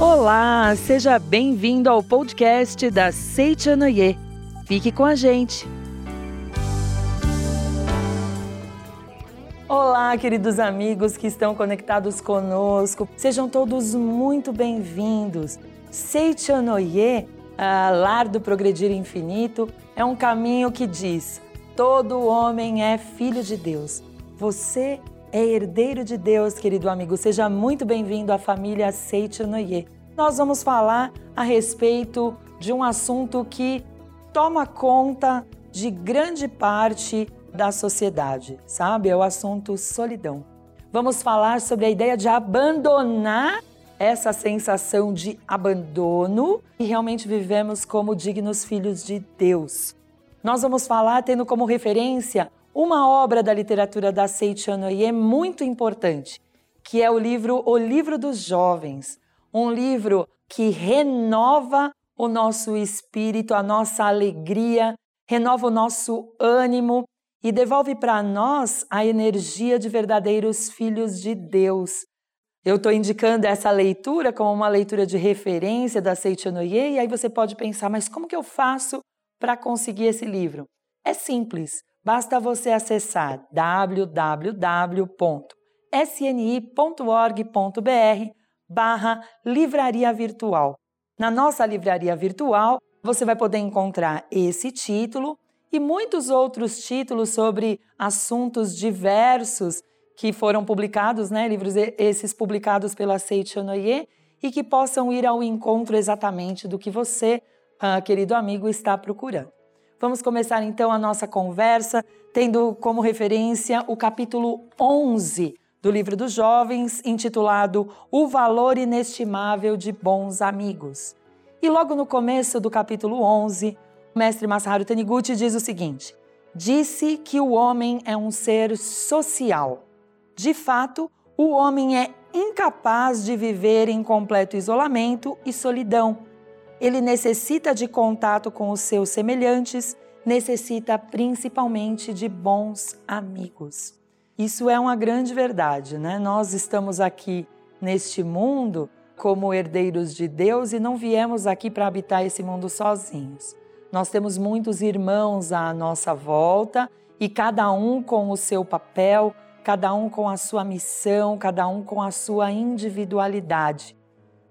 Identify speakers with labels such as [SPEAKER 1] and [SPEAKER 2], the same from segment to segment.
[SPEAKER 1] Olá, seja bem-vindo ao podcast da Seichanoye. Fique com a gente. Olá, queridos amigos que estão conectados conosco. Sejam todos muito bem-vindos. Seichanoye, lar do progredir infinito, é um caminho que diz: todo homem é filho de Deus. Você é herdeiro de Deus, querido amigo. Seja muito bem-vindo à família Seichanoye. Nós vamos falar a respeito de um assunto que toma conta de grande parte da sociedade, sabe? É o assunto solidão. Vamos falar sobre a ideia de abandonar essa sensação de abandono e realmente vivemos como dignos filhos de Deus. Nós vamos falar tendo como referência uma obra da literatura da Seiichano e é muito importante, que é o livro O Livro dos Jovens, um livro que renova o nosso espírito, a nossa alegria, renova o nosso ânimo e devolve para nós a energia de verdadeiros filhos de Deus. Eu estou indicando essa leitura como uma leitura de referência da Seichanoye, e aí você pode pensar, mas como que eu faço para conseguir esse livro? É simples. Basta você acessar www.sni.org.br barra livraria virtual. Na nossa livraria virtual, você vai poder encontrar esse título e muitos outros títulos sobre assuntos diversos que foram publicados, né, livros esses publicados pela Seichonoye e que possam ir ao encontro exatamente do que você, uh, querido amigo, está procurando. Vamos começar então a nossa conversa tendo como referência o capítulo 11 do livro dos jovens, intitulado O Valor Inestimável de Bons Amigos. E logo no começo do capítulo 11, o mestre Masaharu Taniguchi diz o seguinte: Disse que o homem é um ser social. De fato, o homem é incapaz de viver em completo isolamento e solidão ele necessita de contato com os seus semelhantes, necessita principalmente de bons amigos. Isso é uma grande verdade, né? Nós estamos aqui neste mundo como herdeiros de Deus e não viemos aqui para habitar esse mundo sozinhos. Nós temos muitos irmãos à nossa volta e cada um com o seu papel, cada um com a sua missão, cada um com a sua individualidade.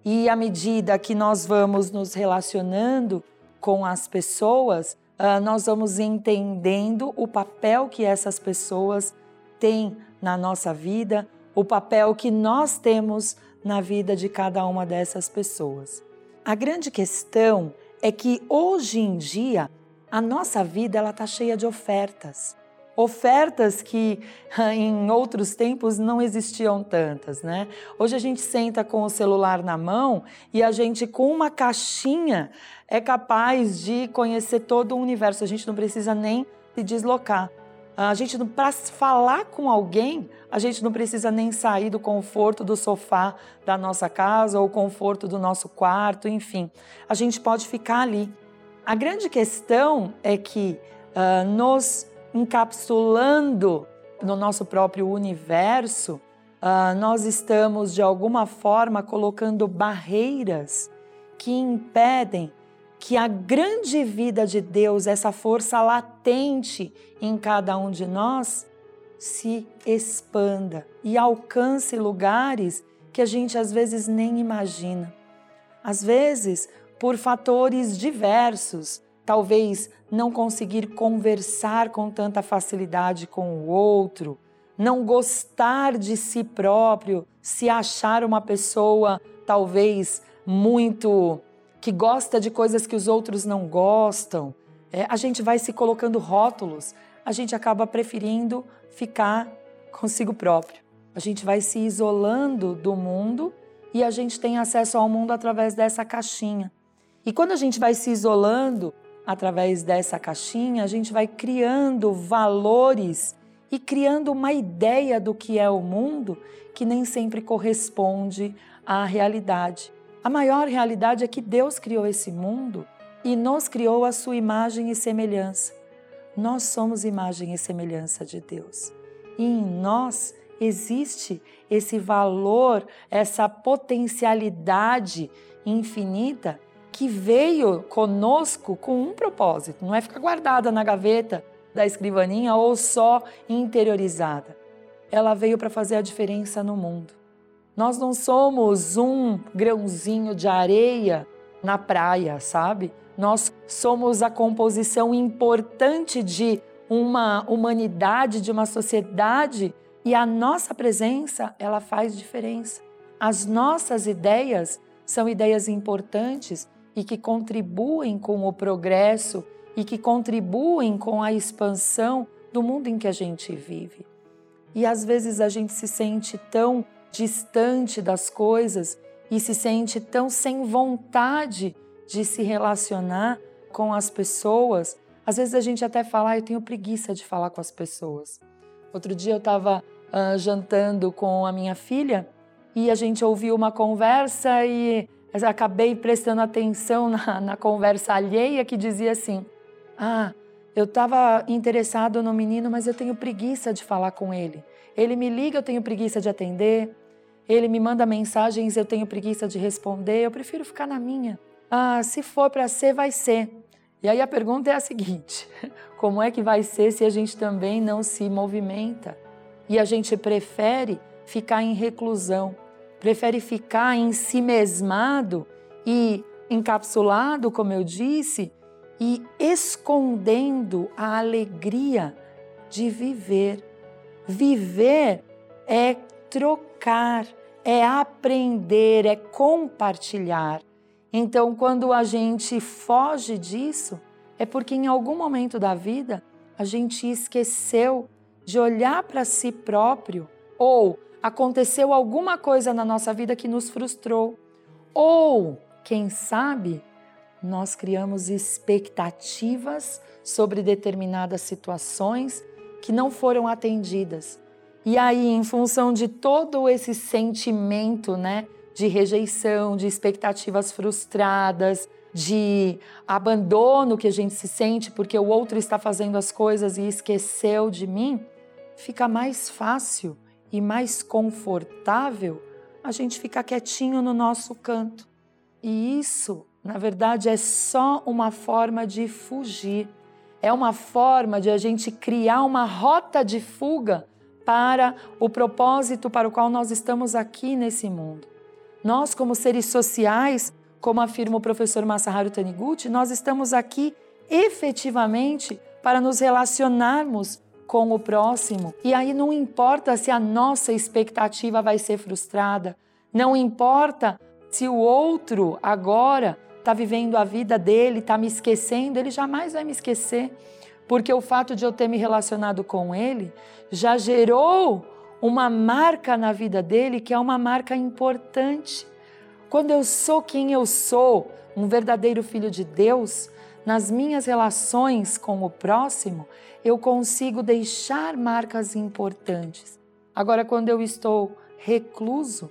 [SPEAKER 1] E à medida que nós vamos nos relacionando com as pessoas, uh, nós vamos entendendo o papel que essas pessoas têm na nossa vida, o papel que nós temos na vida de cada uma dessas pessoas. A grande questão é que hoje em dia a nossa vida ela está cheia de ofertas ofertas que em outros tempos não existiam tantas, né? Hoje a gente senta com o celular na mão e a gente com uma caixinha é capaz de conhecer todo o universo. A gente não precisa nem se deslocar. A gente para falar com alguém, a gente não precisa nem sair do conforto do sofá da nossa casa ou conforto do nosso quarto, enfim. A gente pode ficar ali. A grande questão é que uh, nos encapsulando no nosso próprio universo, uh, nós estamos de alguma forma colocando barreiras que impedem que a grande vida de Deus, essa força latente em cada um de nós, se expanda e alcance lugares que a gente às vezes nem imagina. Às vezes, por fatores diversos, talvez não conseguir conversar com tanta facilidade com o outro, não gostar de si próprio, se achar uma pessoa talvez muito que gosta de coisas que os outros não gostam. É, a gente vai se colocando rótulos, a gente acaba preferindo ficar consigo próprio. A gente vai se isolando do mundo e a gente tem acesso ao mundo através dessa caixinha. E quando a gente vai se isolando, através dessa caixinha, a gente vai criando valores e criando uma ideia do que é o mundo que nem sempre corresponde à realidade. A maior realidade é que Deus criou esse mundo e nos criou a sua imagem e semelhança. Nós somos imagem e semelhança de Deus. E em nós existe esse valor, essa potencialidade infinita que veio conosco com um propósito, não é ficar guardada na gaveta da escrivaninha ou só interiorizada. Ela veio para fazer a diferença no mundo. Nós não somos um grãozinho de areia na praia, sabe? Nós somos a composição importante de uma humanidade, de uma sociedade e a nossa presença, ela faz diferença. As nossas ideias são ideias importantes e que contribuem com o progresso e que contribuem com a expansão do mundo em que a gente vive. E às vezes a gente se sente tão distante das coisas e se sente tão sem vontade de se relacionar com as pessoas. Às vezes a gente até fala, ah, eu tenho preguiça de falar com as pessoas. Outro dia eu estava uh, jantando com a minha filha e a gente ouviu uma conversa e acabei prestando atenção na, na conversa alheia que dizia assim: Ah, eu estava interessado no menino, mas eu tenho preguiça de falar com ele. Ele me liga, eu tenho preguiça de atender. Ele me manda mensagens, eu tenho preguiça de responder. Eu prefiro ficar na minha. Ah, se for para ser, vai ser. E aí a pergunta é a seguinte: como é que vai ser se a gente também não se movimenta? E a gente prefere ficar em reclusão, prefere ficar em si mesmado e encapsulado, como eu disse, e escondendo a alegria de viver. Viver é trocar, é aprender, é compartilhar. Então, quando a gente foge disso, é porque em algum momento da vida a gente esqueceu de olhar para si próprio ou aconteceu alguma coisa na nossa vida que nos frustrou. Ou, quem sabe, nós criamos expectativas sobre determinadas situações que não foram atendidas. E aí, em função de todo esse sentimento, né, de rejeição, de expectativas frustradas, de abandono que a gente se sente porque o outro está fazendo as coisas e esqueceu de mim, fica mais fácil e mais confortável a gente ficar quietinho no nosso canto. E isso, na verdade, é só uma forma de fugir. É uma forma de a gente criar uma rota de fuga para o propósito para o qual nós estamos aqui nesse mundo. Nós, como seres sociais, como afirma o professor Masaharu Taniguchi, nós estamos aqui efetivamente para nos relacionarmos com o próximo. E aí não importa se a nossa expectativa vai ser frustrada, não importa se o outro agora está vivendo a vida dele, está me esquecendo, ele jamais vai me esquecer, porque o fato de eu ter me relacionado com ele já gerou uma marca na vida dele que é uma marca importante. Quando eu sou quem eu sou, um verdadeiro filho de Deus, nas minhas relações com o próximo, eu consigo deixar marcas importantes. Agora, quando eu estou recluso,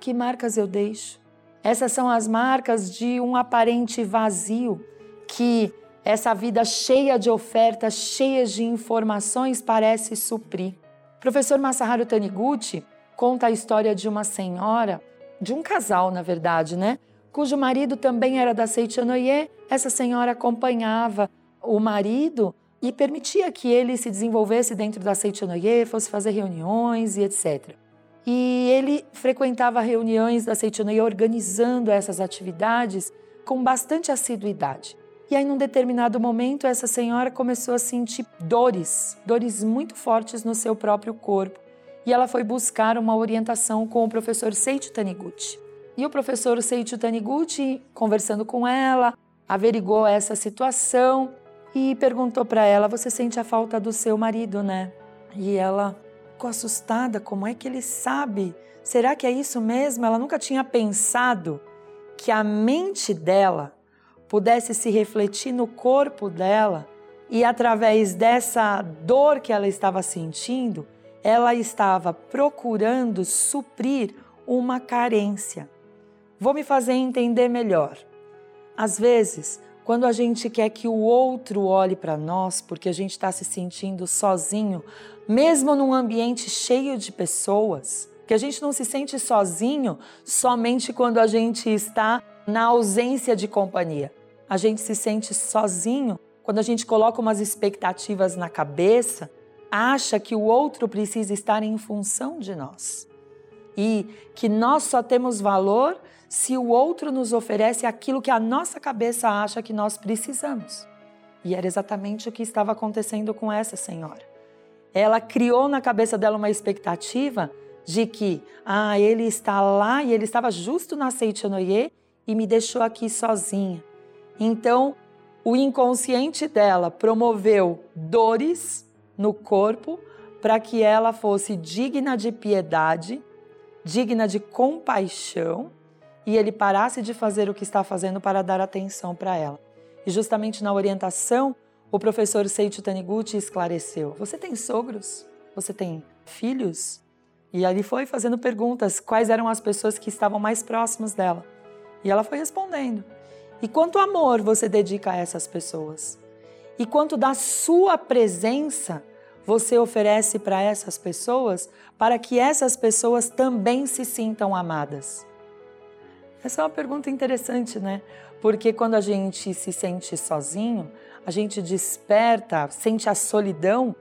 [SPEAKER 1] que marcas eu deixo? Essas são as marcas de um aparente vazio que essa vida cheia de ofertas, cheia de informações parece suprir. Professor Masaharu Taniguchi conta a história de uma senhora, de um casal, na verdade, né? Cujo marido também era da Seichanoye. Essa senhora acompanhava o marido e permitia que ele se desenvolvesse dentro da Seichanoye, fosse fazer reuniões e etc. E ele frequentava reuniões da Seichanoye organizando essas atividades com bastante assiduidade. E aí, num determinado momento, essa senhora começou a sentir dores, dores muito fortes no seu próprio corpo. E ela foi buscar uma orientação com o professor Seiichi Taniguchi. E o professor Seiichi Taniguchi, conversando com ela, averigou essa situação e perguntou para ela: Você sente a falta do seu marido, né? E ela ficou assustada: Como é que ele sabe? Será que é isso mesmo? Ela nunca tinha pensado que a mente dela pudesse se refletir no corpo dela e através dessa dor que ela estava sentindo, ela estava procurando suprir uma carência. Vou me fazer entender melhor. Às vezes, quando a gente quer que o outro olhe para nós porque a gente está se sentindo sozinho, mesmo num ambiente cheio de pessoas, Que a gente não se sente sozinho somente quando a gente está na ausência de companhia. A gente se sente sozinho quando a gente coloca umas expectativas na cabeça, acha que o outro precisa estar em função de nós. E que nós só temos valor se o outro nos oferece aquilo que a nossa cabeça acha que nós precisamos. E era exatamente o que estava acontecendo com essa senhora. Ela criou na cabeça dela uma expectativa de que, ah, ele está lá e ele estava justo na Seitianoye e me deixou aqui sozinha. Então, o inconsciente dela promoveu dores no corpo para que ela fosse digna de piedade, digna de compaixão e ele parasse de fazer o que está fazendo para dar atenção para ela. E justamente na orientação, o professor Seiichi Taniguchi esclareceu: Você tem sogros? Você tem filhos? E ali foi fazendo perguntas: quais eram as pessoas que estavam mais próximas dela? E ela foi respondendo. E quanto amor você dedica a essas pessoas? E quanto da sua presença você oferece para essas pessoas para que essas pessoas também se sintam amadas? Essa é uma pergunta interessante, né? Porque quando a gente se sente sozinho, a gente desperta, sente a solidão,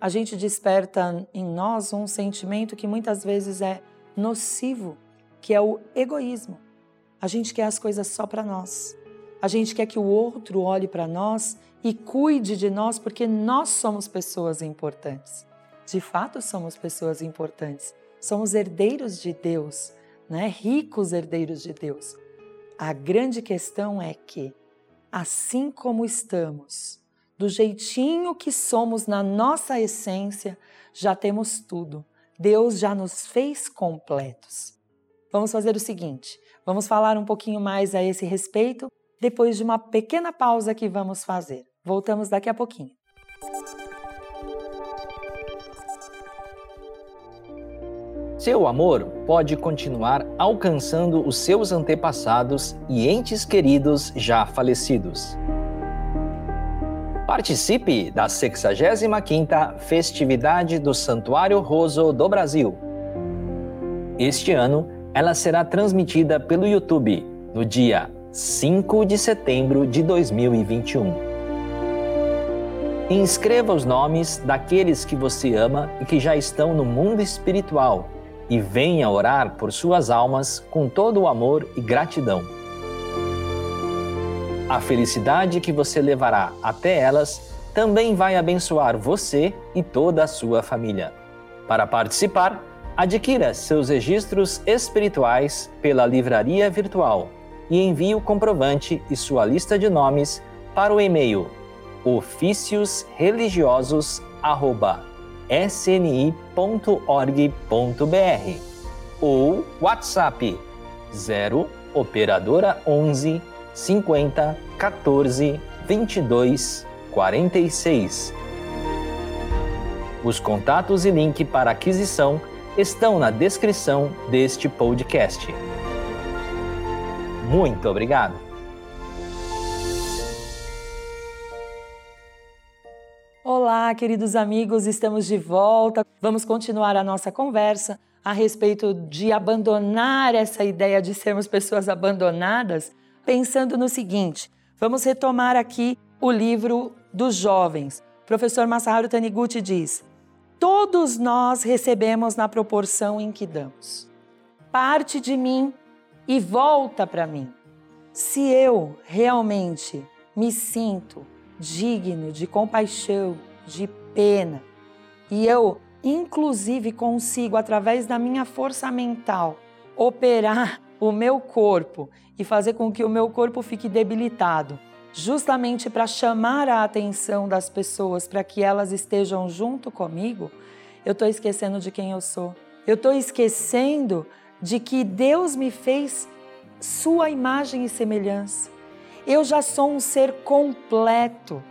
[SPEAKER 1] a gente desperta em nós um sentimento que muitas vezes é nocivo, que é o egoísmo. A gente quer as coisas só para nós. A gente quer que o outro olhe para nós e cuide de nós porque nós somos pessoas importantes. De fato, somos pessoas importantes. Somos herdeiros de Deus né, ricos herdeiros de Deus. A grande questão é que, assim como estamos, do jeitinho que somos na nossa essência, já temos tudo. Deus já nos fez completos. Vamos fazer o seguinte: vamos falar um pouquinho mais a esse respeito depois de uma pequena pausa que vamos fazer. Voltamos daqui a pouquinho.
[SPEAKER 2] Seu amor pode continuar alcançando os seus antepassados e entes queridos já falecidos. Participe da 65ª Festividade do Santuário Roso do Brasil. Este ano, ela será transmitida pelo YouTube no dia 5 de setembro de 2021. Inscreva os nomes daqueles que você ama e que já estão no mundo espiritual e venha orar por suas almas com todo o amor e gratidão. A felicidade que você levará até elas também vai abençoar você e toda a sua família. Para participar, adquira seus registros espirituais pela livraria virtual e envie o comprovante e sua lista de nomes para o e-mail oficiosreligiosos@ sni.org.br ou WhatsApp 0 operadora 11 50 14 22 46. Os contatos e link para aquisição estão na descrição deste podcast. Muito obrigado!
[SPEAKER 1] Olá, queridos amigos, estamos de volta. Vamos continuar a nossa conversa a respeito de abandonar essa ideia de sermos pessoas abandonadas, pensando no seguinte: vamos retomar aqui o livro dos jovens. O professor Masaharu Taniguchi diz: Todos nós recebemos na proporção em que damos. Parte de mim e volta para mim. Se eu realmente me sinto digno de compaixão, de pena. E eu, inclusive, consigo, através da minha força mental, operar o meu corpo e fazer com que o meu corpo fique debilitado, justamente para chamar a atenção das pessoas para que elas estejam junto comigo, eu estou esquecendo de quem eu sou. Eu estou esquecendo de que Deus me fez sua imagem e semelhança. Eu já sou um ser completo.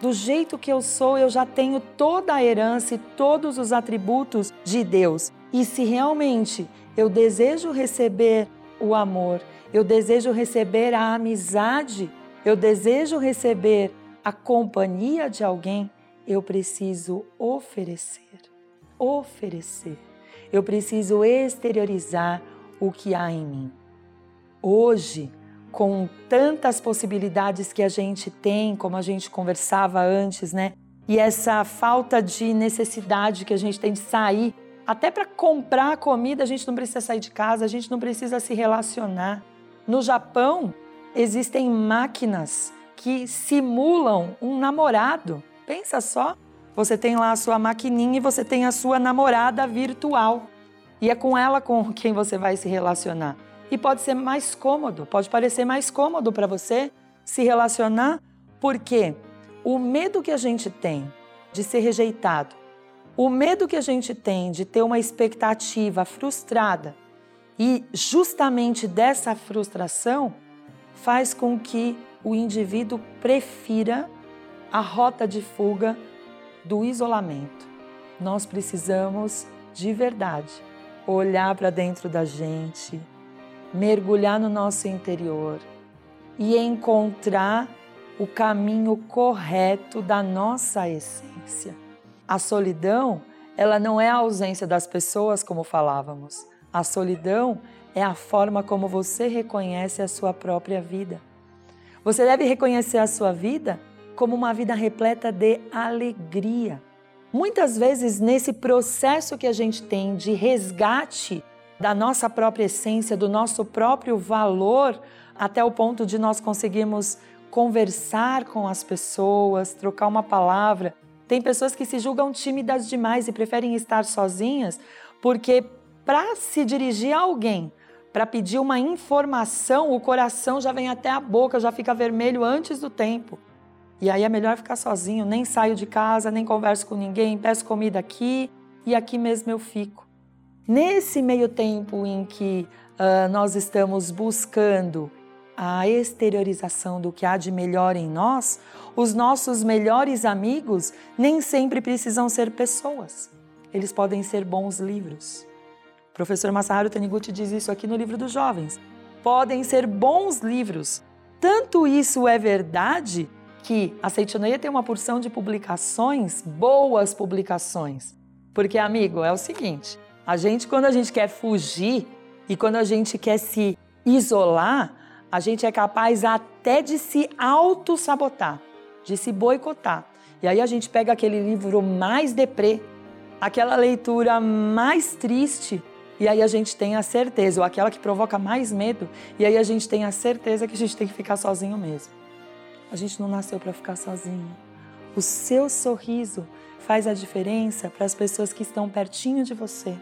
[SPEAKER 1] Do jeito que eu sou, eu já tenho toda a herança e todos os atributos de Deus. E se realmente eu desejo receber o amor, eu desejo receber a amizade, eu desejo receber a companhia de alguém, eu preciso oferecer. Oferecer. eu preciso exteriorizar o que há em mim. Hoje, com tantas possibilidades que a gente tem, como a gente conversava antes, né? E essa falta de necessidade que a gente tem de sair, até para comprar comida, a gente não precisa sair de casa, a gente não precisa se relacionar. No Japão, existem máquinas que simulam um namorado. Pensa só, você tem lá a sua maquininha e você tem a sua namorada virtual. E é com ela com quem você vai se relacionar. E pode ser mais cômodo, pode parecer mais cômodo para você se relacionar, porque o medo que a gente tem de ser rejeitado, o medo que a gente tem de ter uma expectativa frustrada, e justamente dessa frustração faz com que o indivíduo prefira a rota de fuga do isolamento. Nós precisamos de verdade olhar para dentro da gente, mergulhar no nosso interior e encontrar o caminho correto da nossa essência. A solidão, ela não é a ausência das pessoas como falávamos. A solidão é a forma como você reconhece a sua própria vida. Você deve reconhecer a sua vida como uma vida repleta de alegria. Muitas vezes, nesse processo que a gente tem de resgate da nossa própria essência, do nosso próprio valor, até o ponto de nós conseguirmos conversar com as pessoas, trocar uma palavra. Tem pessoas que se julgam tímidas demais e preferem estar sozinhas, porque para se dirigir a alguém, para pedir uma informação, o coração já vem até a boca, já fica vermelho antes do tempo. E aí é melhor ficar sozinho, nem saio de casa, nem converso com ninguém, peço comida aqui e aqui mesmo eu fico. Nesse meio tempo em que uh, nós estamos buscando a exteriorização do que há de melhor em nós, os nossos melhores amigos nem sempre precisam ser pessoas. Eles podem ser bons livros. O professor Masaharu Taniguchi diz isso aqui no livro dos jovens. Podem ser bons livros. Tanto isso é verdade que a Seitonoia tem uma porção de publicações, boas publicações. Porque, amigo, é o seguinte: a gente, quando a gente quer fugir e quando a gente quer se isolar, a gente é capaz até de se auto-sabotar, de se boicotar. E aí a gente pega aquele livro mais deprê, aquela leitura mais triste, e aí a gente tem a certeza, ou aquela que provoca mais medo, e aí a gente tem a certeza que a gente tem que ficar sozinho mesmo. A gente não nasceu para ficar sozinho. O seu sorriso faz a diferença para as pessoas que estão pertinho de você.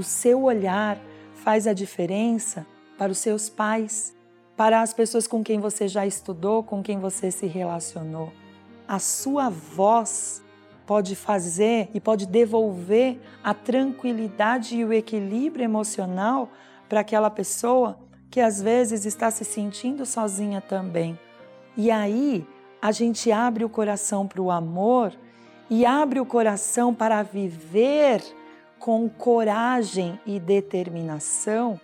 [SPEAKER 1] O seu olhar faz a diferença para os seus pais, para as pessoas com quem você já estudou, com quem você se relacionou. A sua voz pode fazer e pode devolver a tranquilidade e o equilíbrio emocional para aquela pessoa que às vezes está se sentindo sozinha também. E aí a gente abre o coração para o amor e abre o coração para viver com coragem e determinação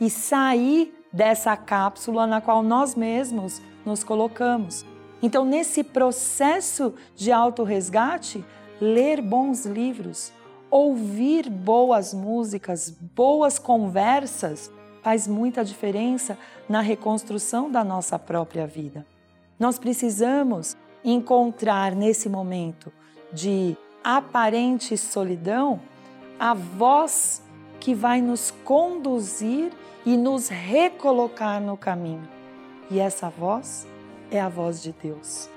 [SPEAKER 1] e sair dessa cápsula na qual nós mesmos nos colocamos. Então, nesse processo de autorresgate, ler bons livros, ouvir boas músicas, boas conversas, faz muita diferença na reconstrução da nossa própria vida. Nós precisamos encontrar nesse momento de aparente solidão a voz que vai nos conduzir e nos recolocar no caminho. E essa voz é a voz de Deus.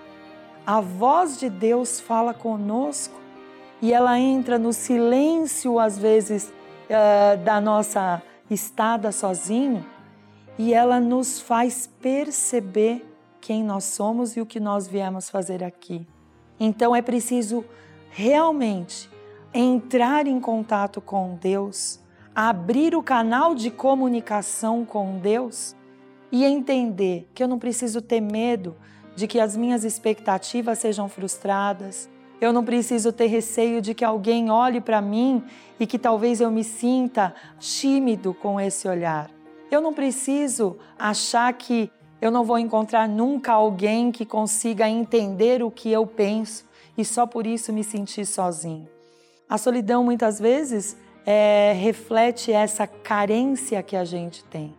[SPEAKER 1] A voz de Deus fala conosco e ela entra no silêncio, às vezes, uh, da nossa estada sozinho e ela nos faz perceber quem nós somos e o que nós viemos fazer aqui. Então é preciso realmente entrar em contato com Deus, abrir o canal de comunicação com Deus e entender que eu não preciso ter medo de que as minhas expectativas sejam frustradas. Eu não preciso ter receio de que alguém olhe para mim e que talvez eu me sinta tímido com esse olhar. Eu não preciso achar que eu não vou encontrar nunca alguém que consiga entender o que eu penso e só por isso me sentir sozinho. A solidão muitas vezes é, reflete essa carência que a gente tem.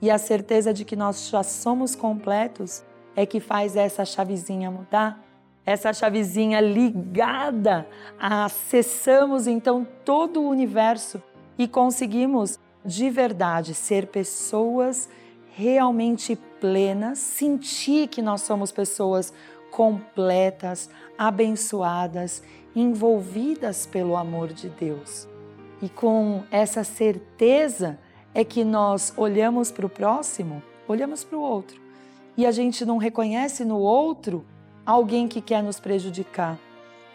[SPEAKER 1] E a certeza de que nós já somos completos é que faz essa chavezinha mudar. Essa chavezinha ligada, acessamos então todo o universo e conseguimos de verdade ser pessoas realmente plenas, sentir que nós somos pessoas completas, abençoadas, envolvidas pelo amor de Deus. E com essa certeza é que nós olhamos para o próximo, olhamos para o outro, e a gente não reconhece no outro alguém que quer nos prejudicar.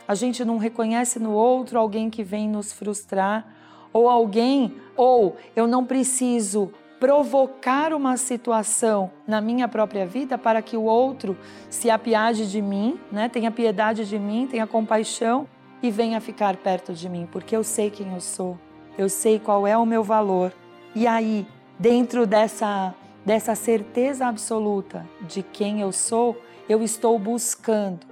[SPEAKER 1] A gente não reconhece no outro alguém que vem nos frustrar, ou alguém, ou eu não preciso provocar uma situação na minha própria vida para que o outro se apiade de mim, né? tenha piedade de mim, tenha compaixão e venha ficar perto de mim, porque eu sei quem eu sou, eu sei qual é o meu valor. E aí, dentro dessa, dessa certeza absoluta de quem eu sou, eu estou buscando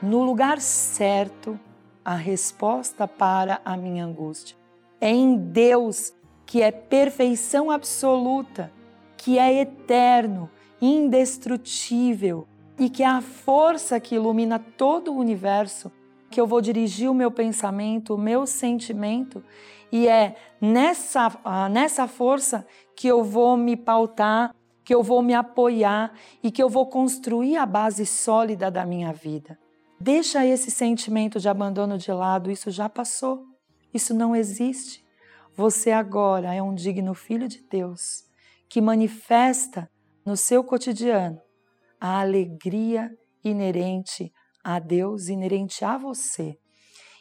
[SPEAKER 1] no lugar certo a resposta para a minha angústia. É em Deus que é perfeição absoluta, que é eterno, indestrutível e que é a força que ilumina todo o universo, que eu vou dirigir o meu pensamento, o meu sentimento, e é nessa, nessa força que eu vou me pautar, que eu vou me apoiar e que eu vou construir a base sólida da minha vida. Deixa esse sentimento de abandono de lado, isso já passou, isso não existe. Você agora é um digno filho de Deus que manifesta no seu cotidiano a alegria inerente a Deus, inerente a você.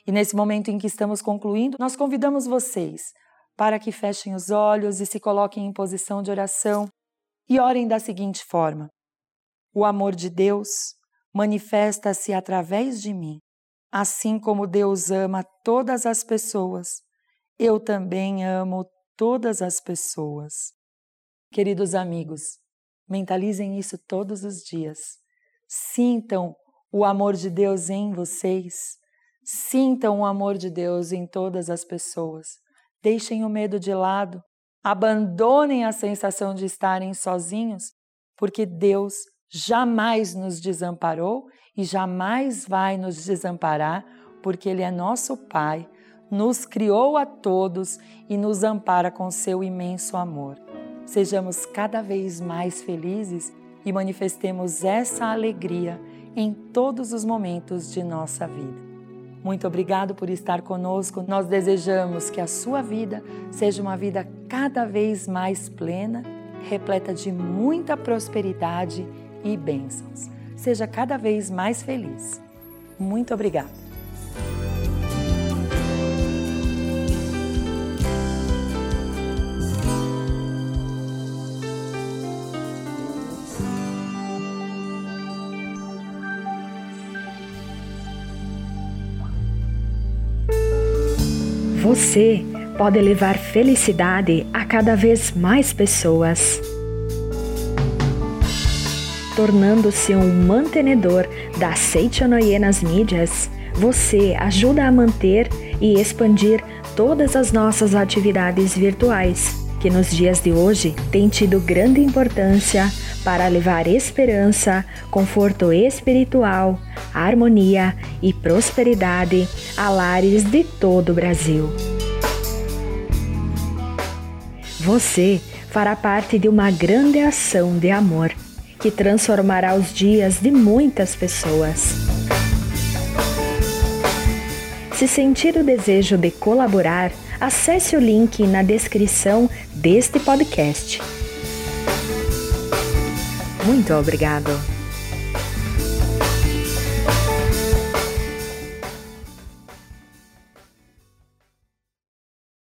[SPEAKER 1] E nesse momento em que estamos concluindo, nós convidamos vocês para que fechem os olhos e se coloquem em posição de oração e orem da seguinte forma: O amor de Deus manifesta-se através de mim, assim como Deus ama todas as pessoas eu também amo todas as pessoas. Queridos amigos, mentalizem isso todos os dias. Sintam o amor de Deus em vocês. Sintam o amor de Deus em todas as pessoas. Deixem o medo de lado. Abandonem a sensação de estarem sozinhos, porque Deus jamais nos desamparou e jamais vai nos desamparar, porque Ele é nosso Pai nos criou a todos e nos ampara com seu imenso amor. Sejamos cada vez mais felizes e manifestemos essa alegria em todos os momentos de nossa vida. Muito obrigado por estar conosco. Nós desejamos que a sua vida seja uma vida cada vez mais plena, repleta de muita prosperidade e bênçãos. Seja cada vez mais feliz. Muito obrigada.
[SPEAKER 3] Você pode levar felicidade a cada vez mais pessoas. Tornando-se um mantenedor da Seichonoye nas mídias, você ajuda a manter e expandir todas as nossas atividades virtuais, que nos dias de hoje têm tido grande importância para levar esperança, conforto espiritual, harmonia e prosperidade a lares de todo o Brasil. Você fará parte de uma grande ação de amor que transformará os dias de muitas pessoas. Se sentir o desejo de colaborar, acesse o link na descrição deste podcast. Muito obrigado.